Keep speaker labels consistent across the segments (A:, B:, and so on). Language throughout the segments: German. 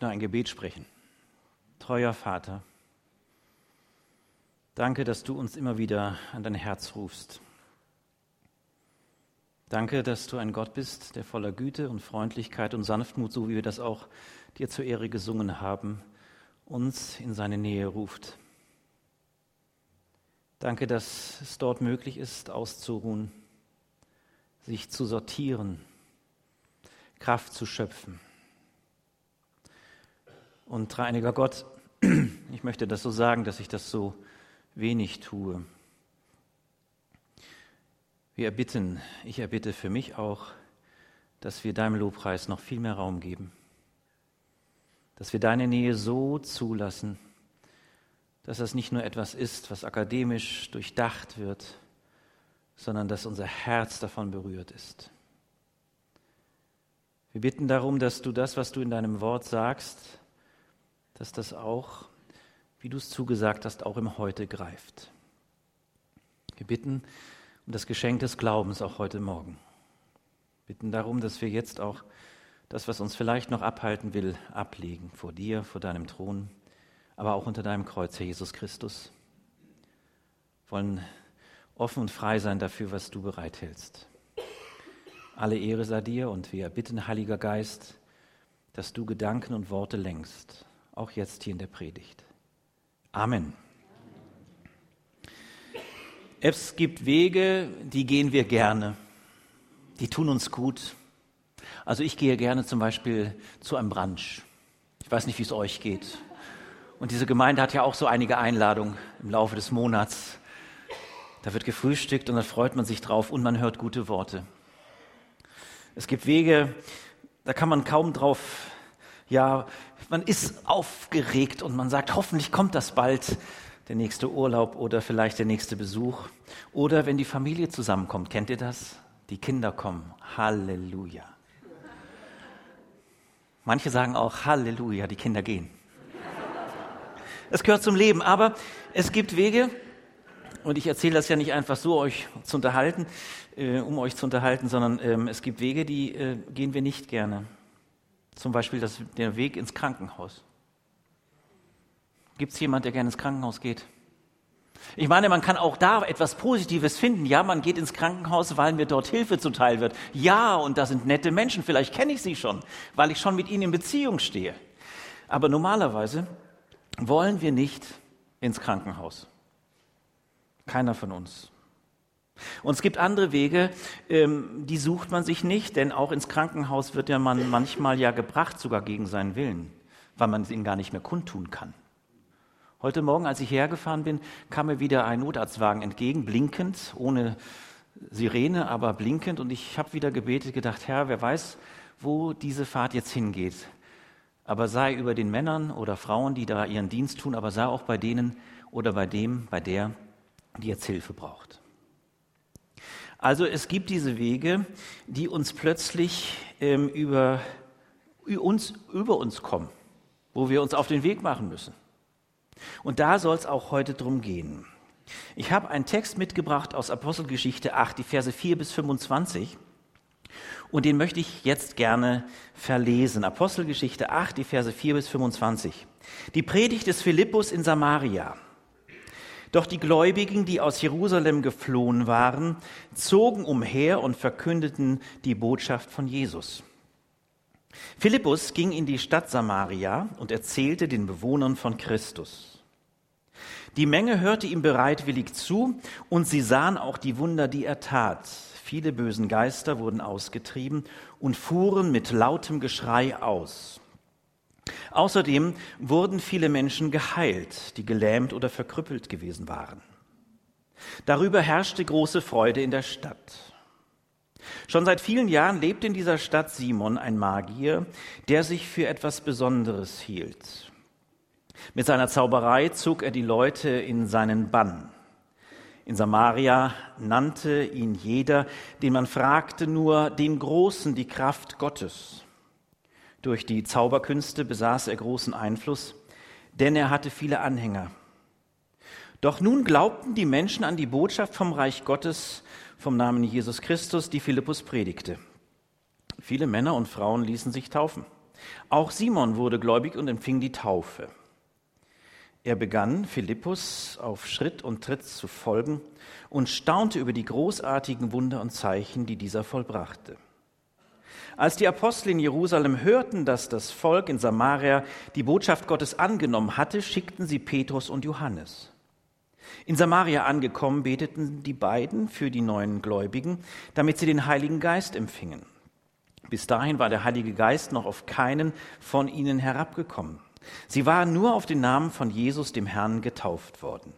A: nur ein Gebet sprechen. Treuer Vater, danke, dass du uns immer wieder an dein Herz rufst. Danke, dass du ein Gott bist, der voller Güte und Freundlichkeit und Sanftmut, so wie wir das auch dir zur Ehre gesungen haben, uns in seine Nähe ruft. Danke, dass es dort möglich ist, auszuruhen, sich zu sortieren, Kraft zu schöpfen. Und dreieiniger Gott, ich möchte das so sagen, dass ich das so wenig tue. Wir erbitten, ich erbitte für mich auch, dass wir deinem Lobpreis noch viel mehr Raum geben, dass wir deine Nähe so zulassen, dass das nicht nur etwas ist, was akademisch durchdacht wird, sondern dass unser Herz davon berührt ist. Wir bitten darum, dass du das, was du in deinem Wort sagst, dass das auch, wie du es zugesagt hast, auch im Heute greift. Wir bitten, und das Geschenk des Glaubens auch heute Morgen. Bitten darum, dass wir jetzt auch das, was uns vielleicht noch abhalten will, ablegen vor dir, vor deinem Thron, aber auch unter deinem Kreuz, Herr Jesus Christus. Wollen offen und frei sein dafür, was du bereithältst. Alle Ehre sei dir und wir bitten, Heiliger Geist, dass du Gedanken und Worte lenkst, auch jetzt hier in der Predigt. Amen. Es gibt Wege, die gehen wir gerne. Die tun uns gut. Also ich gehe gerne zum Beispiel zu einem Brunch. Ich weiß nicht, wie es euch geht. Und diese Gemeinde hat ja auch so einige Einladungen im Laufe des Monats. Da wird gefrühstückt und dann freut man sich drauf und man hört gute Worte. Es gibt Wege, da kann man kaum drauf, ja, man ist aufgeregt und man sagt, hoffentlich kommt das bald der nächste Urlaub oder vielleicht der nächste Besuch. Oder wenn die Familie zusammenkommt, kennt ihr das? Die Kinder kommen. Halleluja. Manche sagen auch Halleluja, die Kinder gehen. Es gehört zum Leben, aber es gibt Wege, und ich erzähle das ja nicht einfach so, euch zu unterhalten, äh, um euch zu unterhalten, sondern ähm, es gibt Wege, die äh, gehen wir nicht gerne. Zum Beispiel das, der Weg ins Krankenhaus. Gibt es jemand, der gerne ins Krankenhaus geht? Ich meine, man kann auch da etwas Positives finden. Ja, man geht ins Krankenhaus, weil mir dort Hilfe zuteil wird. Ja, und da sind nette Menschen. Vielleicht kenne ich sie schon, weil ich schon mit ihnen in Beziehung stehe. Aber normalerweise wollen wir nicht ins Krankenhaus. Keiner von uns. Und es gibt andere Wege, ähm, die sucht man sich nicht, denn auch ins Krankenhaus wird ja man manchmal ja gebracht, sogar gegen seinen Willen, weil man es ihnen gar nicht mehr kundtun kann. Heute Morgen, als ich hergefahren bin, kam mir wieder ein Notarztwagen entgegen, blinkend, ohne Sirene, aber blinkend. Und ich habe wieder gebetet, gedacht, Herr, wer weiß, wo diese Fahrt jetzt hingeht. Aber sei über den Männern oder Frauen, die da ihren Dienst tun, aber sei auch bei denen oder bei dem, bei der, die jetzt Hilfe braucht. Also es gibt diese Wege, die uns plötzlich ähm, über, uns, über uns kommen, wo wir uns auf den Weg machen müssen. Und da soll es auch heute drum gehen. Ich habe einen Text mitgebracht aus Apostelgeschichte 8, die Verse 4 bis 25. Und den möchte ich jetzt gerne verlesen. Apostelgeschichte 8, die Verse 4 bis 25. Die Predigt des Philippus in Samaria. Doch die Gläubigen, die aus Jerusalem geflohen waren, zogen umher und verkündeten die Botschaft von Jesus. Philippus ging in die Stadt Samaria und erzählte den Bewohnern von Christus. Die Menge hörte ihm bereitwillig zu und sie sahen auch die Wunder, die er tat. Viele bösen Geister wurden ausgetrieben und fuhren mit lautem Geschrei aus. Außerdem wurden viele Menschen geheilt, die gelähmt oder verkrüppelt gewesen waren. Darüber herrschte große Freude in der Stadt. Schon seit vielen Jahren lebt in dieser Stadt Simon, ein Magier, der sich für etwas Besonderes hielt. Mit seiner Zauberei zog er die Leute in seinen Bann. In Samaria nannte ihn jeder, den man fragte, nur den Großen die Kraft Gottes. Durch die Zauberkünste besaß er großen Einfluss, denn er hatte viele Anhänger. Doch nun glaubten die Menschen an die Botschaft vom Reich Gottes vom Namen Jesus Christus, die Philippus predigte. Viele Männer und Frauen ließen sich taufen. Auch Simon wurde gläubig und empfing die Taufe. Er begann, Philippus auf Schritt und Tritt zu folgen und staunte über die großartigen Wunder und Zeichen, die dieser vollbrachte. Als die Apostel in Jerusalem hörten, dass das Volk in Samaria die Botschaft Gottes angenommen hatte, schickten sie Petrus und Johannes. In Samaria angekommen, beteten die beiden für die neuen Gläubigen, damit sie den Heiligen Geist empfingen. Bis dahin war der Heilige Geist noch auf keinen von ihnen herabgekommen. Sie waren nur auf den Namen von Jesus, dem Herrn, getauft worden.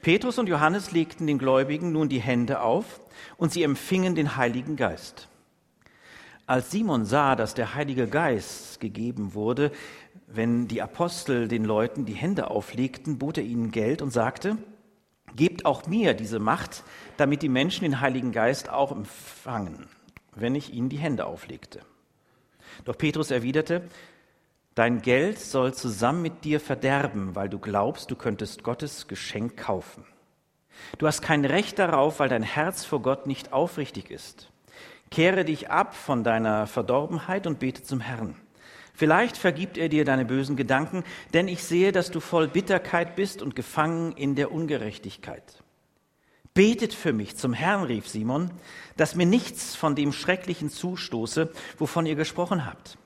A: Petrus und Johannes legten den Gläubigen nun die Hände auf und sie empfingen den Heiligen Geist. Als Simon sah, dass der Heilige Geist gegeben wurde, wenn die Apostel den Leuten die Hände auflegten, bot er ihnen Geld und sagte, Gebt auch mir diese Macht, damit die Menschen den Heiligen Geist auch empfangen, wenn ich ihnen die Hände auflegte. Doch Petrus erwiderte, Dein Geld soll zusammen mit dir verderben, weil du glaubst, du könntest Gottes Geschenk kaufen. Du hast kein Recht darauf, weil dein Herz vor Gott nicht aufrichtig ist. Kehre dich ab von deiner Verdorbenheit und bete zum Herrn. Vielleicht vergibt er dir deine bösen Gedanken, denn ich sehe, dass du voll Bitterkeit bist und gefangen in der Ungerechtigkeit. Betet für mich zum Herrn, rief Simon, dass mir nichts von dem Schrecklichen zustoße, wovon ihr gesprochen habt.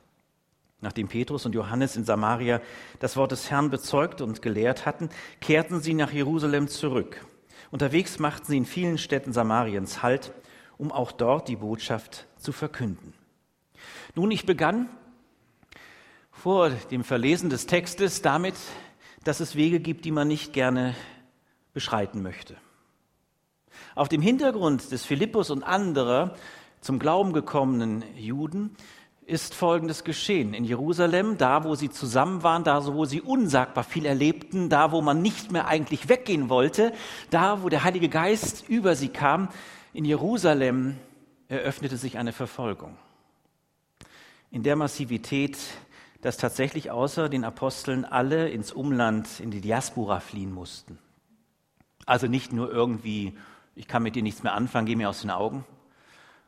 A: Nachdem Petrus und Johannes in Samaria das Wort des Herrn bezeugt und gelehrt hatten, kehrten sie nach Jerusalem zurück. Unterwegs machten sie in vielen Städten Samariens Halt, um auch dort die Botschaft zu verkünden. Nun, ich begann vor dem Verlesen des Textes damit, dass es Wege gibt, die man nicht gerne beschreiten möchte. Auf dem Hintergrund des Philippus und anderer zum Glauben gekommenen Juden ist Folgendes geschehen. In Jerusalem, da wo sie zusammen waren, da wo sie unsagbar viel erlebten, da wo man nicht mehr eigentlich weggehen wollte, da wo der Heilige Geist über sie kam, in Jerusalem eröffnete sich eine Verfolgung. In der Massivität, dass tatsächlich außer den Aposteln alle ins Umland, in die Diaspora fliehen mussten. Also nicht nur irgendwie, ich kann mit dir nichts mehr anfangen, geh mir aus den Augen,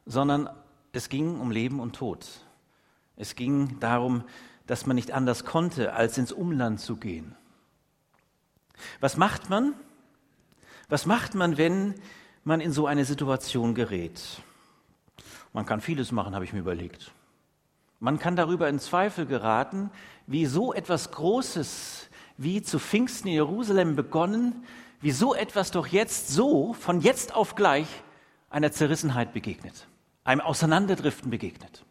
A: sondern es ging um Leben und Tod. Es ging darum, dass man nicht anders konnte, als ins Umland zu gehen. Was macht man? Was macht man, wenn man in so eine Situation gerät? Man kann vieles machen, habe ich mir überlegt. Man kann darüber in Zweifel geraten, wie so etwas Großes wie zu Pfingsten in Jerusalem begonnen, wie so etwas doch jetzt so, von jetzt auf gleich, einer Zerrissenheit begegnet, einem Auseinanderdriften begegnet.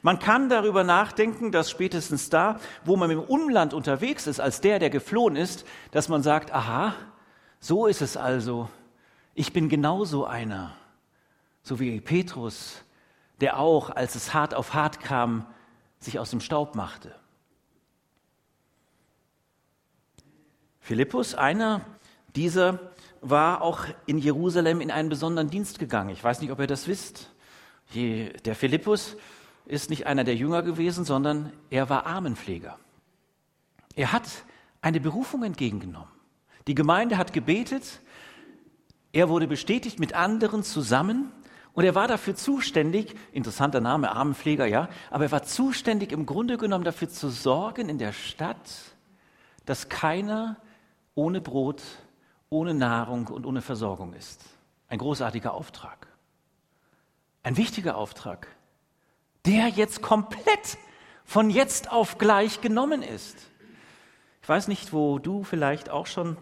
A: Man kann darüber nachdenken, dass spätestens da, wo man im Umland unterwegs ist, als der, der geflohen ist, dass man sagt, aha, so ist es also. Ich bin genauso einer, so wie Petrus, der auch, als es hart auf hart kam, sich aus dem Staub machte. Philippus, einer dieser, war auch in Jerusalem in einen besonderen Dienst gegangen. Ich weiß nicht, ob ihr das wisst. Der Philippus ist nicht einer der Jünger gewesen, sondern er war Armenpfleger. Er hat eine Berufung entgegengenommen. Die Gemeinde hat gebetet, er wurde bestätigt mit anderen zusammen und er war dafür zuständig, interessanter Name, Armenpfleger, ja, aber er war zuständig im Grunde genommen dafür zu sorgen in der Stadt, dass keiner ohne Brot, ohne Nahrung und ohne Versorgung ist. Ein großartiger Auftrag. Ein wichtiger Auftrag der jetzt komplett von jetzt auf gleich genommen ist. Ich weiß nicht, wo du vielleicht auch schon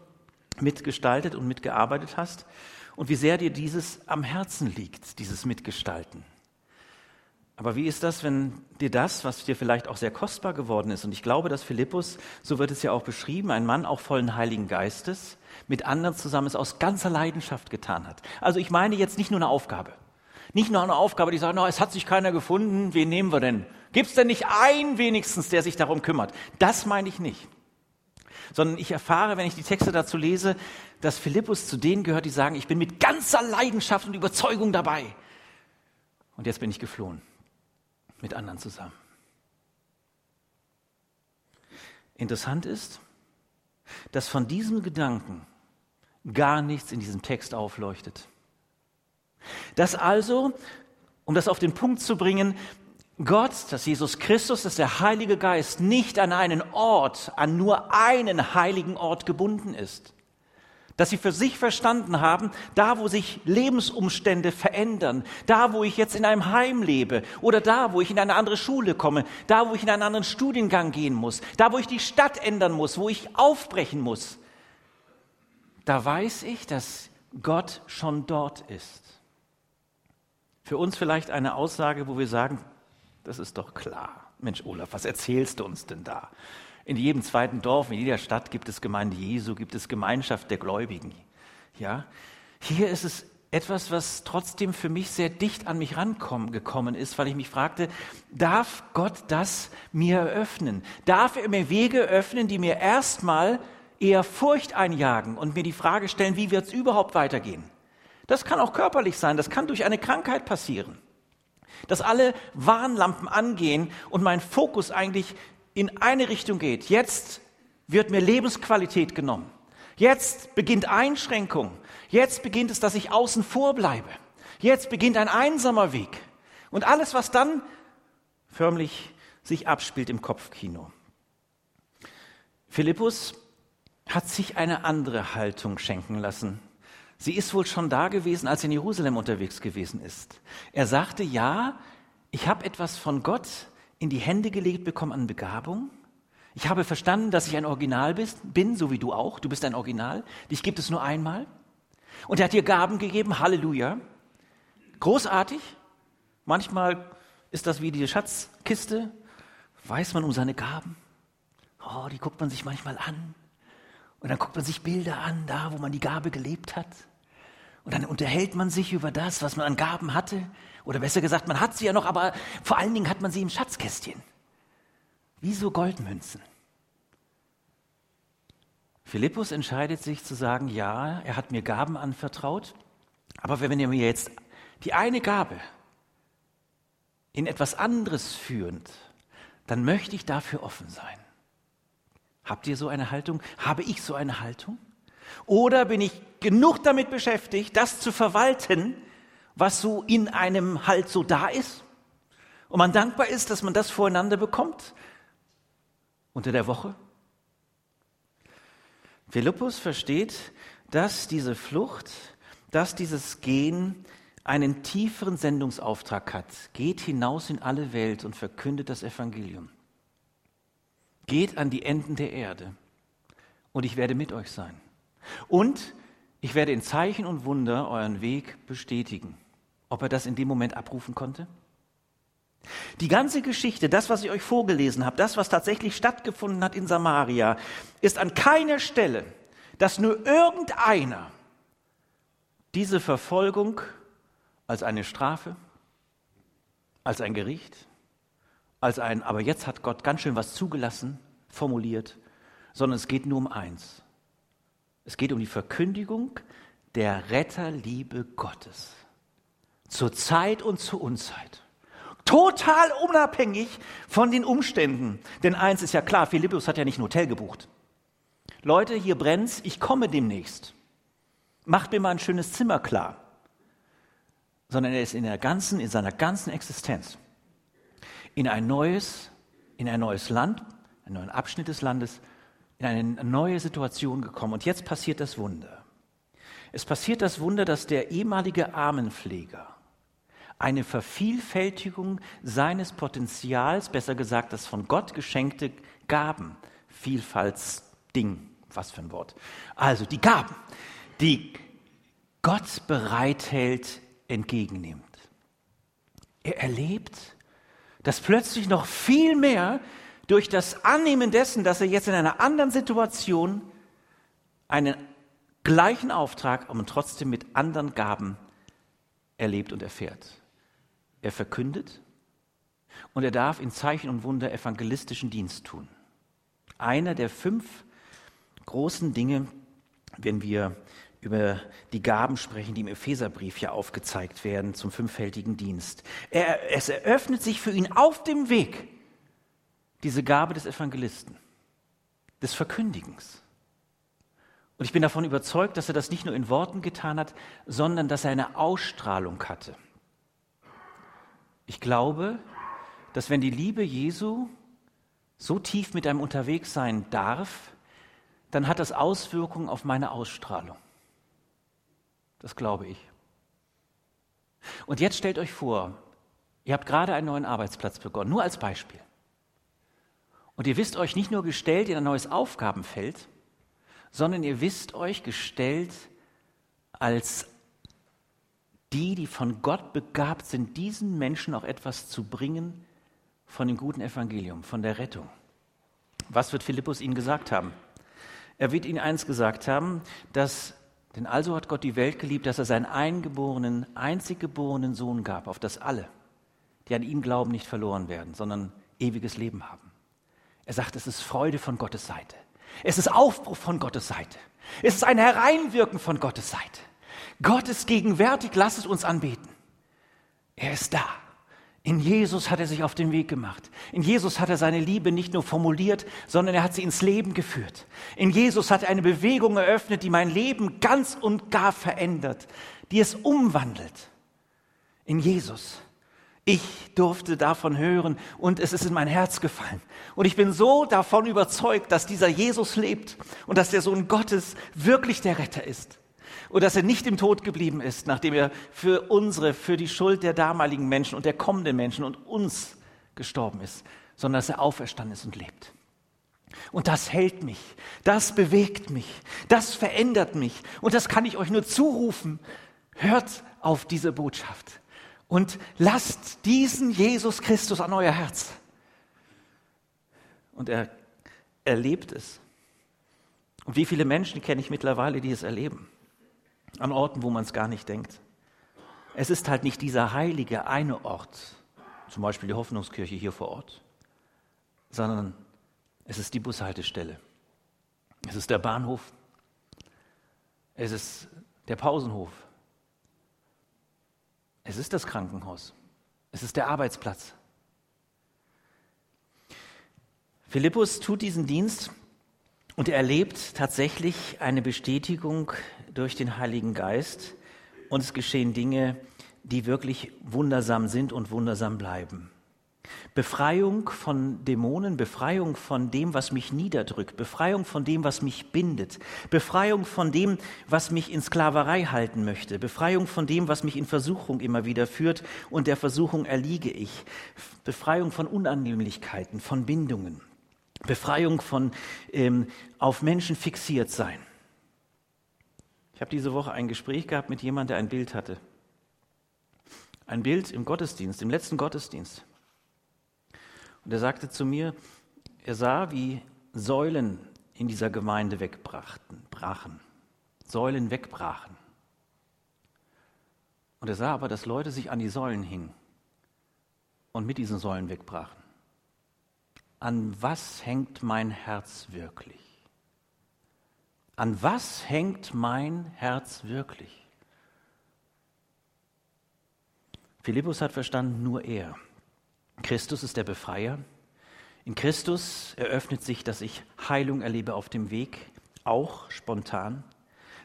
A: mitgestaltet und mitgearbeitet hast und wie sehr dir dieses am Herzen liegt, dieses Mitgestalten. Aber wie ist das, wenn dir das, was dir vielleicht auch sehr kostbar geworden ist, und ich glaube, dass Philippus, so wird es ja auch beschrieben, ein Mann auch vollen Heiligen Geistes, mit anderen zusammen es aus ganzer Leidenschaft getan hat. Also ich meine jetzt nicht nur eine Aufgabe. Nicht nur eine Aufgabe, die sagt, no, es hat sich keiner gefunden, wen nehmen wir denn? Gibt es denn nicht einen wenigstens, der sich darum kümmert? Das meine ich nicht. Sondern ich erfahre, wenn ich die Texte dazu lese, dass Philippus zu denen gehört, die sagen, ich bin mit ganzer Leidenschaft und Überzeugung dabei. Und jetzt bin ich geflohen. Mit anderen zusammen. Interessant ist, dass von diesem Gedanken gar nichts in diesem Text aufleuchtet. Dass also, um das auf den Punkt zu bringen, Gott, dass Jesus Christus, dass der Heilige Geist nicht an einen Ort, an nur einen heiligen Ort gebunden ist. Dass sie für sich verstanden haben, da wo sich Lebensumstände verändern, da wo ich jetzt in einem Heim lebe oder da wo ich in eine andere Schule komme, da wo ich in einen anderen Studiengang gehen muss, da wo ich die Stadt ändern muss, wo ich aufbrechen muss, da weiß ich, dass Gott schon dort ist. Für uns vielleicht eine Aussage, wo wir sagen, das ist doch klar. Mensch, Olaf, was erzählst du uns denn da? In jedem zweiten Dorf, in jeder Stadt gibt es Gemeinde Jesu, gibt es Gemeinschaft der Gläubigen. Ja? Hier ist es etwas, was trotzdem für mich sehr dicht an mich rangekommen ist, weil ich mich fragte, darf Gott das mir eröffnen? Darf er mir Wege öffnen, die mir erstmal eher Furcht einjagen und mir die Frage stellen, wie wird es überhaupt weitergehen? Das kann auch körperlich sein, das kann durch eine Krankheit passieren. Dass alle Warnlampen angehen und mein Fokus eigentlich in eine Richtung geht. Jetzt wird mir Lebensqualität genommen. Jetzt beginnt Einschränkung. Jetzt beginnt es, dass ich außen vor bleibe. Jetzt beginnt ein einsamer Weg. Und alles, was dann förmlich sich abspielt im Kopfkino. Philippus hat sich eine andere Haltung schenken lassen. Sie ist wohl schon da gewesen, als er in Jerusalem unterwegs gewesen ist. Er sagte, ja, ich habe etwas von Gott in die Hände gelegt bekommen an Begabung. Ich habe verstanden, dass ich ein Original bin, so wie du auch. Du bist ein Original. Dich gibt es nur einmal. Und er hat dir Gaben gegeben. Halleluja. Großartig. Manchmal ist das wie die Schatzkiste. Weiß man um seine Gaben. Oh, die guckt man sich manchmal an. Und dann guckt man sich Bilder an, da, wo man die Gabe gelebt hat. Und dann unterhält man sich über das, was man an Gaben hatte. Oder besser gesagt, man hat sie ja noch, aber vor allen Dingen hat man sie im Schatzkästchen. Wie so Goldmünzen. Philippus entscheidet sich zu sagen, ja, er hat mir Gaben anvertraut, aber wenn er mir jetzt die eine Gabe in etwas anderes führt, dann möchte ich dafür offen sein. Habt ihr so eine Haltung? Habe ich so eine Haltung? Oder bin ich genug damit beschäftigt, das zu verwalten, was so in einem halt so da ist? Und man dankbar ist, dass man das voreinander bekommt unter der Woche? Philippus versteht, dass diese Flucht, dass dieses Gehen einen tieferen Sendungsauftrag hat. Geht hinaus in alle Welt und verkündet das Evangelium. Geht an die Enden der Erde und ich werde mit euch sein. Und ich werde in Zeichen und Wunder euren Weg bestätigen. Ob er das in dem Moment abrufen konnte? Die ganze Geschichte, das, was ich euch vorgelesen habe, das, was tatsächlich stattgefunden hat in Samaria, ist an keiner Stelle, dass nur irgendeiner diese Verfolgung als eine Strafe, als ein Gericht, als ein, aber jetzt hat Gott ganz schön was zugelassen, formuliert, sondern es geht nur um eins. Es geht um die Verkündigung der Retterliebe Gottes. Zur Zeit und zur Unzeit. Total unabhängig von den Umständen. Denn eins ist ja klar, Philippus hat ja nicht ein Hotel gebucht. Leute, hier brennt's, ich komme demnächst. Macht mir mal ein schönes Zimmer klar. Sondern er ist in der ganzen, in seiner ganzen Existenz in ein neues, in ein neues Land, einen neuen Abschnitt des Landes in eine neue Situation gekommen. Und jetzt passiert das Wunder. Es passiert das Wunder, dass der ehemalige Armenpfleger eine Vervielfältigung seines Potenzials, besser gesagt das von Gott geschenkte Gaben, Vielfaltsding, was für ein Wort. Also die Gaben, die Gott bereithält, entgegennimmt. Er erlebt, dass plötzlich noch viel mehr durch das Annehmen dessen, dass er jetzt in einer anderen Situation einen gleichen Auftrag, aber trotzdem mit anderen Gaben erlebt und erfährt. Er verkündet und er darf in Zeichen und Wunder evangelistischen Dienst tun. Einer der fünf großen Dinge, wenn wir über die Gaben sprechen, die im Epheserbrief ja aufgezeigt werden zum fünffältigen Dienst. Er, es eröffnet sich für ihn auf dem Weg diese Gabe des Evangelisten, des Verkündigens. Und ich bin davon überzeugt, dass er das nicht nur in Worten getan hat, sondern dass er eine Ausstrahlung hatte. Ich glaube, dass wenn die Liebe Jesu so tief mit einem unterwegs sein darf, dann hat das Auswirkungen auf meine Ausstrahlung. Das glaube ich. Und jetzt stellt euch vor, ihr habt gerade einen neuen Arbeitsplatz begonnen, nur als Beispiel. Und ihr wisst euch nicht nur gestellt in ein neues Aufgabenfeld, sondern ihr wisst euch gestellt als die, die von Gott begabt sind, diesen Menschen auch etwas zu bringen von dem guten Evangelium, von der Rettung. Was wird Philippus ihnen gesagt haben? Er wird ihnen eins gesagt haben, dass, denn also hat Gott die Welt geliebt, dass er seinen eingeborenen, einzig geborenen Sohn gab, auf das alle, die an ihn glauben, nicht verloren werden, sondern ewiges Leben haben. Er sagt, es ist Freude von Gottes Seite. Es ist Aufbruch von Gottes Seite. Es ist ein Hereinwirken von Gottes Seite. Gott ist gegenwärtig, lasst es uns anbeten. Er ist da. In Jesus hat er sich auf den Weg gemacht. In Jesus hat er seine Liebe nicht nur formuliert, sondern er hat sie ins Leben geführt. In Jesus hat er eine Bewegung eröffnet, die mein Leben ganz und gar verändert, die es umwandelt. In Jesus. Ich durfte davon hören und es ist in mein Herz gefallen. Und ich bin so davon überzeugt, dass dieser Jesus lebt und dass der Sohn Gottes wirklich der Retter ist und dass er nicht im Tod geblieben ist, nachdem er für unsere, für die Schuld der damaligen Menschen und der kommenden Menschen und uns gestorben ist, sondern dass er auferstanden ist und lebt. Und das hält mich, das bewegt mich, das verändert mich und das kann ich euch nur zurufen. Hört auf diese Botschaft und lasst diesen Jesus Christus an euer Herz. Und er erlebt es. Und wie viele Menschen kenne ich mittlerweile, die es erleben? An Orten, wo man es gar nicht denkt. Es ist halt nicht dieser heilige eine Ort, zum Beispiel die Hoffnungskirche hier vor Ort, sondern es ist die Bushaltestelle. Es ist der Bahnhof. Es ist der Pausenhof. Es ist das Krankenhaus. Es ist der Arbeitsplatz. Philippus tut diesen Dienst und er erlebt tatsächlich eine Bestätigung durch den Heiligen Geist und es geschehen Dinge, die wirklich wundersam sind und wundersam bleiben. Befreiung von Dämonen, Befreiung von dem, was mich niederdrückt, Befreiung von dem, was mich bindet, Befreiung von dem, was mich in Sklaverei halten möchte, Befreiung von dem, was mich in Versuchung immer wieder führt und der Versuchung erliege ich, Befreiung von Unannehmlichkeiten, von Bindungen, Befreiung von ähm, auf Menschen fixiert sein. Ich habe diese Woche ein Gespräch gehabt mit jemandem, der ein Bild hatte. Ein Bild im Gottesdienst, im letzten Gottesdienst. Und er sagte zu mir, er sah, wie Säulen in dieser Gemeinde wegbrachten, brachen. Säulen wegbrachen. Und er sah aber, dass Leute sich an die Säulen hingen und mit diesen Säulen wegbrachen. An was hängt mein Herz wirklich? An was hängt mein Herz wirklich? Philippus hat verstanden, nur er. Christus ist der Befreier. In Christus eröffnet sich, dass ich Heilung erlebe auf dem Weg, auch spontan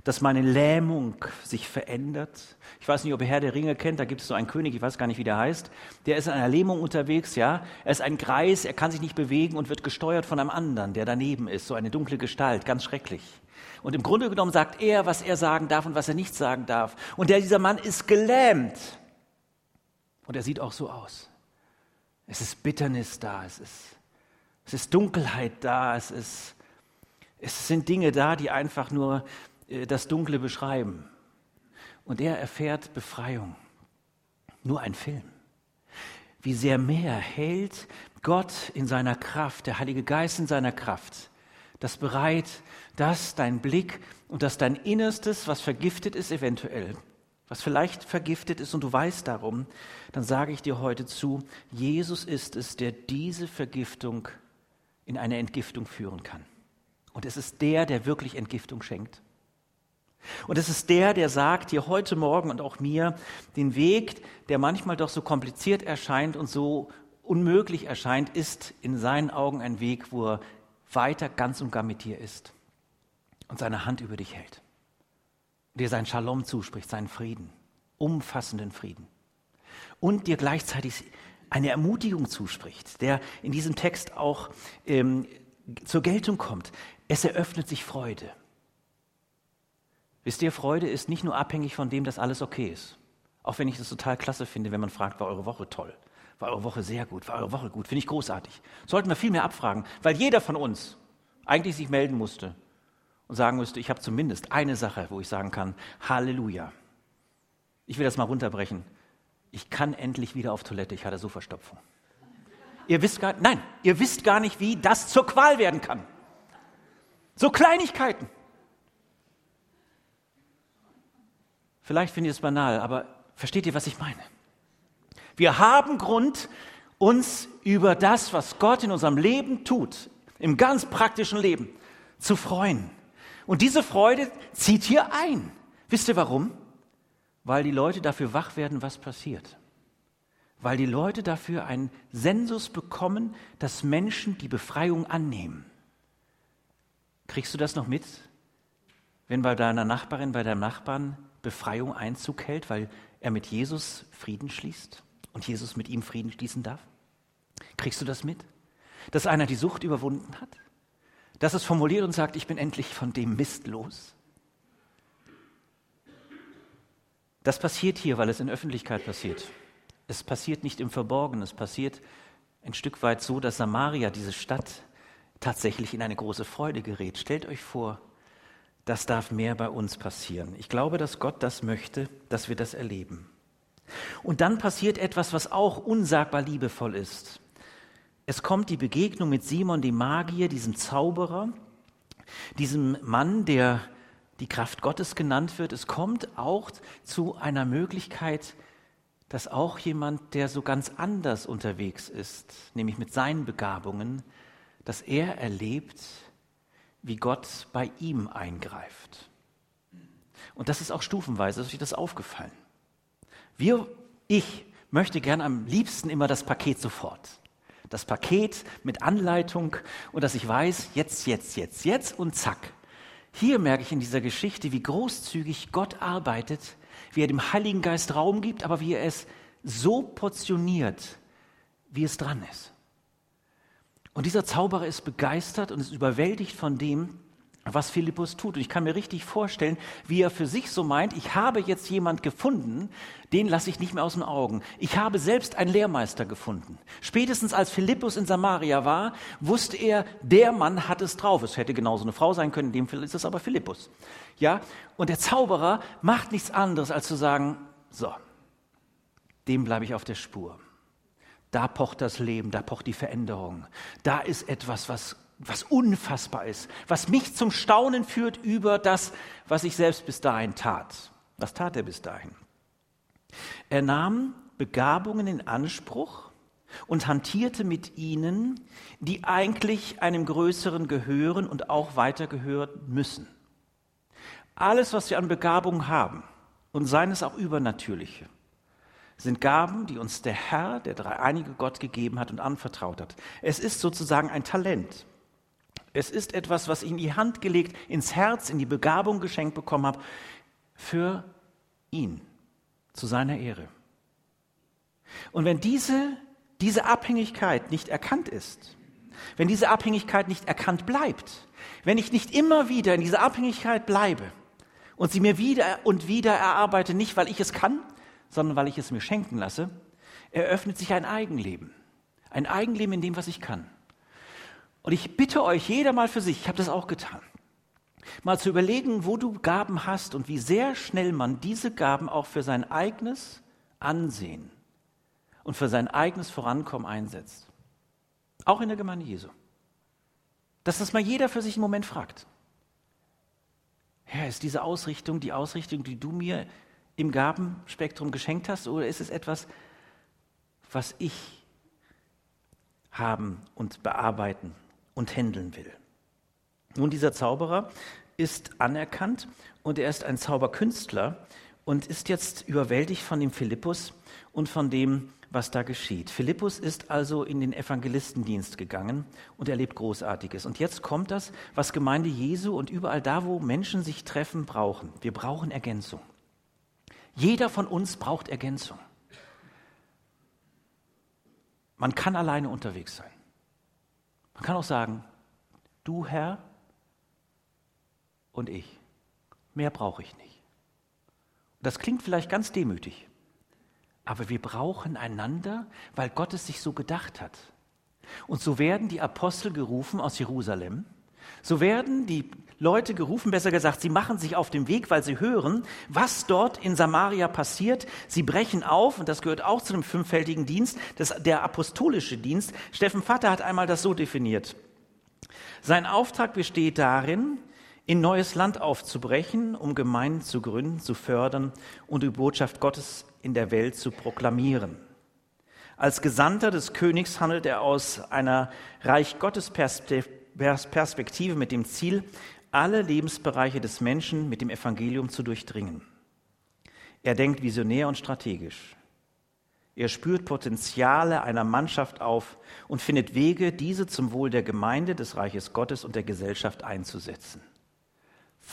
A: dass meine Lähmung sich verändert. Ich weiß nicht, ob ihr Herr der Ringe kennt, da gibt es so einen König, ich weiß gar nicht, wie der heißt. Der ist in einer Lähmung unterwegs, ja. Er ist ein Greis, er kann sich nicht bewegen und wird gesteuert von einem anderen, der daneben ist, so eine dunkle Gestalt, ganz schrecklich. Und im Grunde genommen sagt er, was er sagen darf und was er nicht sagen darf. Und der, dieser Mann ist gelähmt. Und er sieht auch so aus. Es ist Bitternis da, es ist, es ist Dunkelheit da, es, ist, es sind Dinge da, die einfach nur das Dunkle beschreiben. Und er erfährt Befreiung. Nur ein Film. Wie sehr mehr hält Gott in seiner Kraft, der Heilige Geist in seiner Kraft, das bereit, dass dein Blick und dass dein Innerstes, was vergiftet ist eventuell, was vielleicht vergiftet ist und du weißt darum, dann sage ich dir heute zu, Jesus ist es, der diese Vergiftung in eine Entgiftung führen kann. Und es ist der, der wirklich Entgiftung schenkt. Und es ist der, der sagt dir heute Morgen und auch mir den Weg, der manchmal doch so kompliziert erscheint und so unmöglich erscheint, ist in seinen Augen ein Weg, wo er weiter ganz und gar mit dir ist und seine Hand über dich hält. Dir sein Shalom zuspricht, seinen Frieden, umfassenden Frieden. Und dir gleichzeitig eine Ermutigung zuspricht, der in diesem Text auch ähm, zur Geltung kommt. Es eröffnet sich Freude. Wisst ihr, Freude ist nicht nur abhängig von dem, dass alles okay ist. Auch wenn ich das total klasse finde, wenn man fragt, war eure Woche toll? War eure Woche sehr gut? War eure Woche gut? Finde ich großartig. Sollten wir viel mehr abfragen, weil jeder von uns eigentlich sich melden musste und sagen müsste, ich habe zumindest eine Sache, wo ich sagen kann, Halleluja. Ich will das mal runterbrechen. Ich kann endlich wieder auf Toilette, ich hatte so Verstopfung. Ihr wisst gar, nein, ihr wisst gar nicht, wie das zur Qual werden kann. So Kleinigkeiten. Vielleicht findet ihr es banal, aber versteht ihr, was ich meine? Wir haben Grund, uns über das, was Gott in unserem Leben tut, im ganz praktischen Leben, zu freuen. Und diese Freude zieht hier ein. Wisst ihr warum? Weil die Leute dafür wach werden, was passiert. Weil die Leute dafür einen Sensus bekommen, dass Menschen die Befreiung annehmen. Kriegst du das noch mit, wenn bei deiner Nachbarin, bei deinem Nachbarn Befreiung Einzug hält, weil er mit Jesus Frieden schließt und Jesus mit ihm Frieden schließen darf? Kriegst du das mit? Dass einer die Sucht überwunden hat? Dass es formuliert und sagt, ich bin endlich von dem Mist los? Das passiert hier, weil es in Öffentlichkeit passiert. Es passiert nicht im Verborgenen, es passiert ein Stück weit so, dass Samaria, diese Stadt, tatsächlich in eine große Freude gerät. Stellt euch vor, das darf mehr bei uns passieren. Ich glaube, dass Gott das möchte, dass wir das erleben. Und dann passiert etwas, was auch unsagbar liebevoll ist. Es kommt die Begegnung mit Simon dem Magier, diesem Zauberer, diesem Mann, der die Kraft Gottes genannt wird. Es kommt auch zu einer Möglichkeit, dass auch jemand, der so ganz anders unterwegs ist, nämlich mit seinen Begabungen, dass er erlebt, wie Gott bei ihm eingreift. Und das ist auch stufenweise, ist euch das aufgefallen. Wir, ich möchte gern am liebsten immer das Paket sofort. Das Paket mit Anleitung und dass ich weiß, jetzt, jetzt, jetzt, jetzt und zack. Hier merke ich in dieser Geschichte, wie großzügig Gott arbeitet, wie er dem Heiligen Geist Raum gibt, aber wie er es so portioniert, wie es dran ist. Und dieser Zauberer ist begeistert und ist überwältigt von dem, was Philippus tut. Und ich kann mir richtig vorstellen, wie er für sich so meint, ich habe jetzt jemand gefunden, den lasse ich nicht mehr aus den Augen. Ich habe selbst einen Lehrmeister gefunden. Spätestens als Philippus in Samaria war, wusste er, der Mann hat es drauf. Es hätte genauso eine Frau sein können, in dem Fall ist es aber Philippus. Ja? Und der Zauberer macht nichts anderes, als zu sagen, so, dem bleibe ich auf der Spur. Da pocht das Leben, da pocht die Veränderung. Da ist etwas, was, was unfassbar ist, was mich zum Staunen führt über das, was ich selbst bis dahin tat. Was tat er bis dahin? Er nahm Begabungen in Anspruch und hantierte mit ihnen, die eigentlich einem Größeren gehören und auch weitergehören müssen. Alles, was wir an Begabungen haben, und seien es auch übernatürliche, sind Gaben, die uns der Herr, der dreieinige Gott gegeben hat und anvertraut hat. Es ist sozusagen ein Talent. Es ist etwas, was ich in die Hand gelegt, ins Herz, in die Begabung geschenkt bekommen habe, für ihn, zu seiner Ehre. Und wenn diese, diese Abhängigkeit nicht erkannt ist, wenn diese Abhängigkeit nicht erkannt bleibt, wenn ich nicht immer wieder in dieser Abhängigkeit bleibe und sie mir wieder und wieder erarbeite, nicht weil ich es kann, sondern weil ich es mir schenken lasse, eröffnet sich ein Eigenleben. Ein Eigenleben in dem, was ich kann. Und ich bitte euch, jeder mal für sich, ich habe das auch getan, mal zu überlegen, wo du Gaben hast und wie sehr schnell man diese Gaben auch für sein eigenes Ansehen und für sein eigenes Vorankommen einsetzt. Auch in der Gemeinde Jesu. Dass das mal jeder für sich einen Moment fragt. Herr, ist diese Ausrichtung die Ausrichtung, die du mir im Gabenspektrum geschenkt hast oder ist es etwas, was ich haben und bearbeiten und handeln will? Nun, dieser Zauberer ist anerkannt und er ist ein Zauberkünstler und ist jetzt überwältigt von dem Philippus und von dem, was da geschieht. Philippus ist also in den Evangelistendienst gegangen und erlebt Großartiges. Und jetzt kommt das, was Gemeinde Jesu und überall da, wo Menschen sich treffen, brauchen. Wir brauchen Ergänzung. Jeder von uns braucht Ergänzung. man kann alleine unterwegs sein. Man kann auch sagen, du Herr und ich, mehr brauche ich nicht. Das klingt vielleicht ganz demütig, aber wir brauchen einander, weil Gott es sich so gedacht hat. Und so werden die Apostel gerufen aus Jerusalem. So werden die Leute gerufen, besser gesagt, sie machen sich auf den Weg, weil sie hören, was dort in Samaria passiert. Sie brechen auf, und das gehört auch zu dem fünffältigen Dienst, das, der apostolische Dienst. Steffen Vater hat einmal das so definiert. Sein Auftrag besteht darin, in neues Land aufzubrechen, um Gemeinden zu gründen, zu fördern und die Botschaft Gottes in der Welt zu proklamieren. Als Gesandter des Königs handelt er aus einer Reich Gottes Perspektive mit dem Ziel, alle Lebensbereiche des Menschen mit dem Evangelium zu durchdringen. Er denkt visionär und strategisch. Er spürt Potenziale einer Mannschaft auf und findet Wege, diese zum Wohl der Gemeinde, des Reiches Gottes und der Gesellschaft einzusetzen.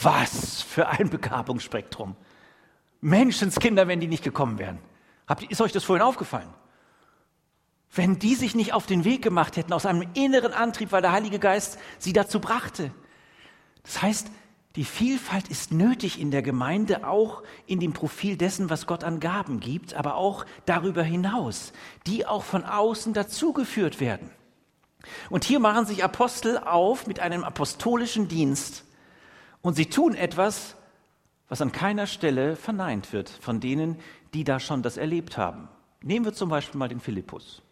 A: Was für ein Begabungsspektrum. Menschenskinder, wenn die nicht gekommen wären. ist euch das vorhin aufgefallen? wenn die sich nicht auf den Weg gemacht hätten aus einem inneren Antrieb, weil der Heilige Geist sie dazu brachte. Das heißt, die Vielfalt ist nötig in der Gemeinde, auch in dem Profil dessen, was Gott an Gaben gibt, aber auch darüber hinaus, die auch von außen dazugeführt werden. Und hier machen sich Apostel auf mit einem apostolischen Dienst und sie tun etwas, was an keiner Stelle verneint wird von denen, die da schon das erlebt haben. Nehmen wir zum Beispiel mal den Philippus.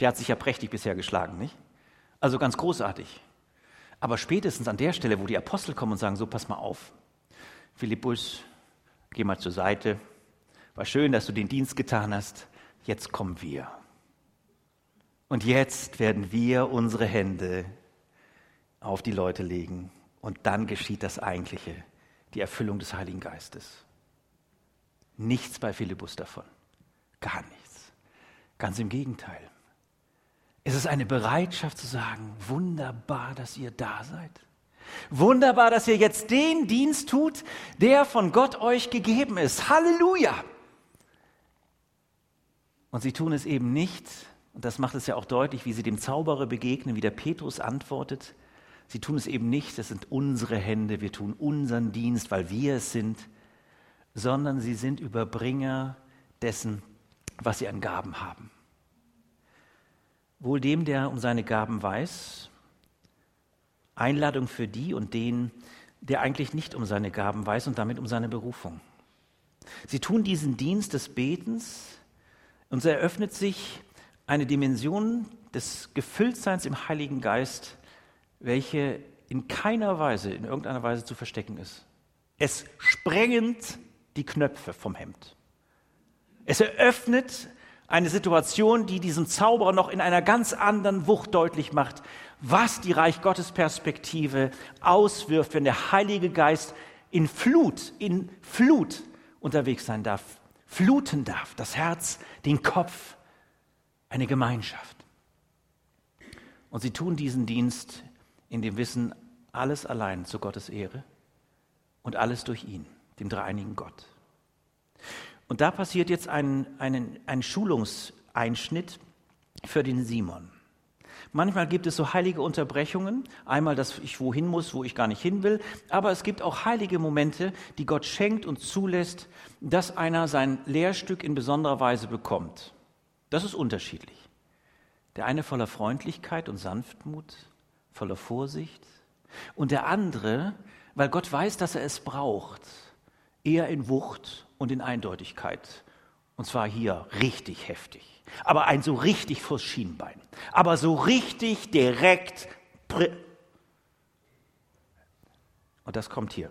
A: Der hat sich ja prächtig bisher geschlagen, nicht? Also ganz großartig. Aber spätestens an der Stelle, wo die Apostel kommen und sagen, so pass mal auf, Philippus, geh mal zur Seite, war schön, dass du den Dienst getan hast, jetzt kommen wir. Und jetzt werden wir unsere Hände auf die Leute legen und dann geschieht das Eigentliche, die Erfüllung des Heiligen Geistes. Nichts bei Philippus davon, gar nichts. Ganz im Gegenteil. Es ist eine Bereitschaft zu sagen, wunderbar, dass ihr da seid. Wunderbar, dass ihr jetzt den Dienst tut, der von Gott euch gegeben ist. Halleluja! Und sie tun es eben nicht, und das macht es ja auch deutlich, wie sie dem Zauberer begegnen, wie der Petrus antwortet. Sie tun es eben nicht, das sind unsere Hände, wir tun unseren Dienst, weil wir es sind, sondern sie sind Überbringer dessen, was sie an Gaben haben. Wohl dem, der um seine Gaben weiß, Einladung für die und den, der eigentlich nicht um seine Gaben weiß und damit um seine Berufung. Sie tun diesen Dienst des Betens und es eröffnet sich eine Dimension des Gefülltseins im Heiligen Geist, welche in keiner Weise, in irgendeiner Weise zu verstecken ist. Es sprengt die Knöpfe vom Hemd. Es eröffnet eine Situation, die diesem Zauberer noch in einer ganz anderen Wucht deutlich macht, was die Reich Gottes Perspektive auswirft, wenn der Heilige Geist in Flut, in Flut unterwegs sein darf, fluten darf, das Herz, den Kopf, eine Gemeinschaft. Und sie tun diesen Dienst in dem Wissen, alles allein zu Gottes Ehre und alles durch ihn, dem dreieinigen Gott. Und da passiert jetzt ein, ein, ein Schulungseinschnitt für den Simon. Manchmal gibt es so heilige Unterbrechungen. Einmal, dass ich wohin muss, wo ich gar nicht hin will. Aber es gibt auch heilige Momente, die Gott schenkt und zulässt, dass einer sein Lehrstück in besonderer Weise bekommt. Das ist unterschiedlich. Der eine voller Freundlichkeit und Sanftmut, voller Vorsicht. Und der andere, weil Gott weiß, dass er es braucht, eher in Wucht und in Eindeutigkeit. Und zwar hier richtig heftig. Aber ein so richtig vors Schienbein. Aber so richtig direkt. Und das kommt hier.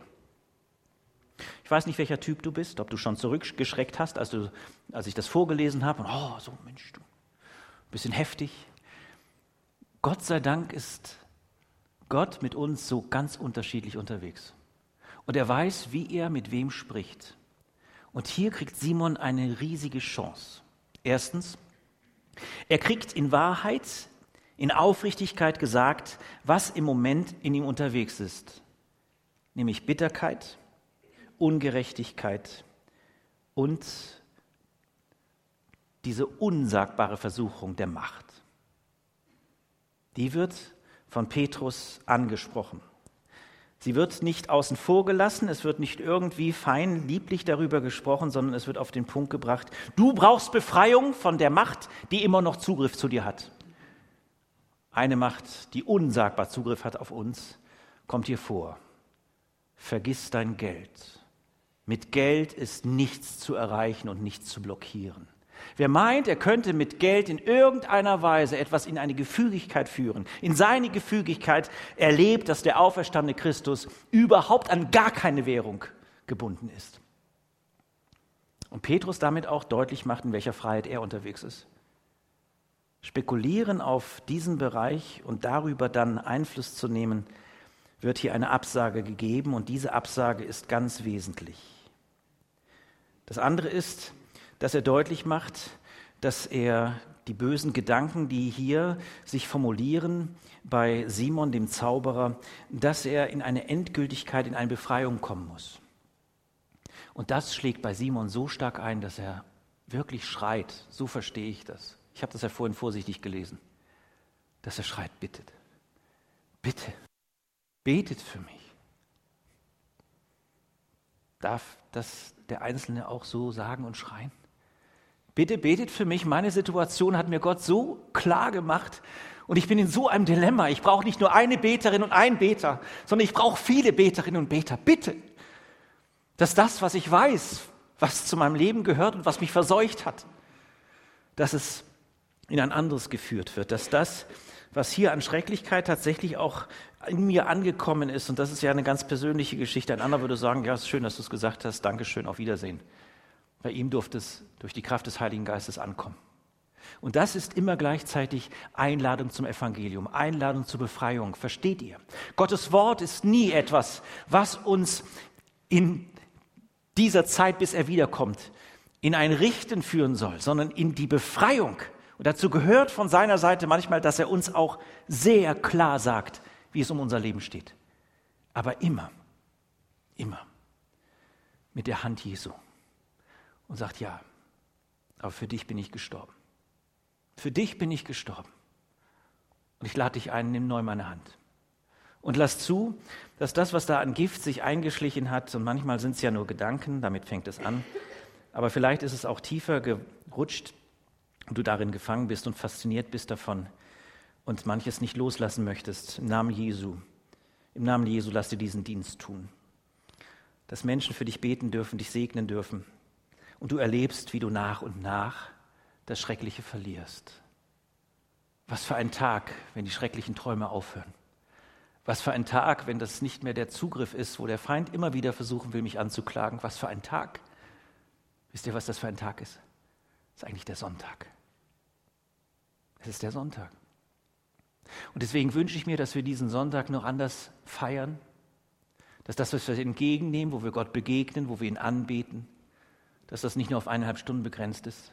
A: Ich weiß nicht, welcher Typ du bist, ob du schon zurückgeschreckt hast, als, du, als ich das vorgelesen habe. Und, oh, so Mensch, du, bisschen heftig. Gott sei Dank ist Gott mit uns so ganz unterschiedlich unterwegs. Und er weiß, wie er mit wem spricht. Und hier kriegt Simon eine riesige Chance. Erstens, er kriegt in Wahrheit, in Aufrichtigkeit gesagt, was im Moment in ihm unterwegs ist, nämlich Bitterkeit, Ungerechtigkeit und diese unsagbare Versuchung der Macht. die wird von Petrus angesprochen. Sie wird nicht außen vor gelassen, es wird nicht irgendwie fein, lieblich darüber gesprochen, sondern es wird auf den Punkt gebracht, du brauchst Befreiung von der Macht, die immer noch Zugriff zu dir hat. Eine Macht, die unsagbar Zugriff hat auf uns, kommt hier vor. Vergiss dein Geld. Mit Geld ist nichts zu erreichen und nichts zu blockieren. Wer meint, er könnte mit Geld in irgendeiner Weise etwas in eine Gefügigkeit führen, in seine Gefügigkeit, erlebt, dass der auferstandene Christus überhaupt an gar keine Währung gebunden ist. Und Petrus damit auch deutlich macht, in welcher Freiheit er unterwegs ist. Spekulieren auf diesen Bereich und darüber dann Einfluss zu nehmen, wird hier eine Absage gegeben und diese Absage ist ganz wesentlich. Das andere ist, dass er deutlich macht, dass er die bösen Gedanken, die hier sich formulieren bei Simon dem Zauberer, dass er in eine Endgültigkeit, in eine Befreiung kommen muss. Und das schlägt bei Simon so stark ein, dass er wirklich schreit. So verstehe ich das. Ich habe das ja vorhin vorsichtig gelesen. Dass er schreit, bittet. Bitte, betet für mich. Darf das der Einzelne auch so sagen und schreien? Bitte betet für mich. Meine Situation hat mir Gott so klar gemacht. Und ich bin in so einem Dilemma. Ich brauche nicht nur eine Beterin und einen Beter, sondern ich brauche viele Beterinnen und Beter. Bitte, dass das, was ich weiß, was zu meinem Leben gehört und was mich verseucht hat, dass es in ein anderes geführt wird. Dass das, was hier an Schrecklichkeit tatsächlich auch in mir angekommen ist, und das ist ja eine ganz persönliche Geschichte. Ein anderer würde sagen, ja, ist schön, dass du es gesagt hast. Dankeschön, auf Wiedersehen. Bei ihm durfte es durch die Kraft des Heiligen Geistes ankommen. Und das ist immer gleichzeitig Einladung zum Evangelium, Einladung zur Befreiung. Versteht ihr? Gottes Wort ist nie etwas, was uns in dieser Zeit, bis er wiederkommt, in ein Richten führen soll, sondern in die Befreiung. Und dazu gehört von seiner Seite manchmal, dass er uns auch sehr klar sagt, wie es um unser Leben steht. Aber immer, immer mit der Hand Jesu und sagt, ja, aber für dich bin ich gestorben. Für dich bin ich gestorben. Und ich lade dich ein, nimm neu meine Hand. Und lass zu, dass das, was da an Gift sich eingeschlichen hat, und manchmal sind es ja nur Gedanken, damit fängt es an, aber vielleicht ist es auch tiefer gerutscht und du darin gefangen bist und fasziniert bist davon und manches nicht loslassen möchtest. Im Namen Jesu. Im Namen Jesu lass dir diesen Dienst tun. Dass Menschen für dich beten dürfen, dich segnen dürfen, und du erlebst, wie du nach und nach das Schreckliche verlierst. Was für ein Tag, wenn die schrecklichen Träume aufhören. Was für ein Tag, wenn das nicht mehr der Zugriff ist, wo der Feind immer wieder versuchen will, mich anzuklagen. Was für ein Tag. Wisst ihr, was das für ein Tag ist? Das ist eigentlich der Sonntag. Es ist der Sonntag. Und deswegen wünsche ich mir, dass wir diesen Sonntag noch anders feiern, dass das, was wir entgegennehmen, wo wir Gott begegnen, wo wir ihn anbeten, dass das nicht nur auf eineinhalb Stunden begrenzt ist,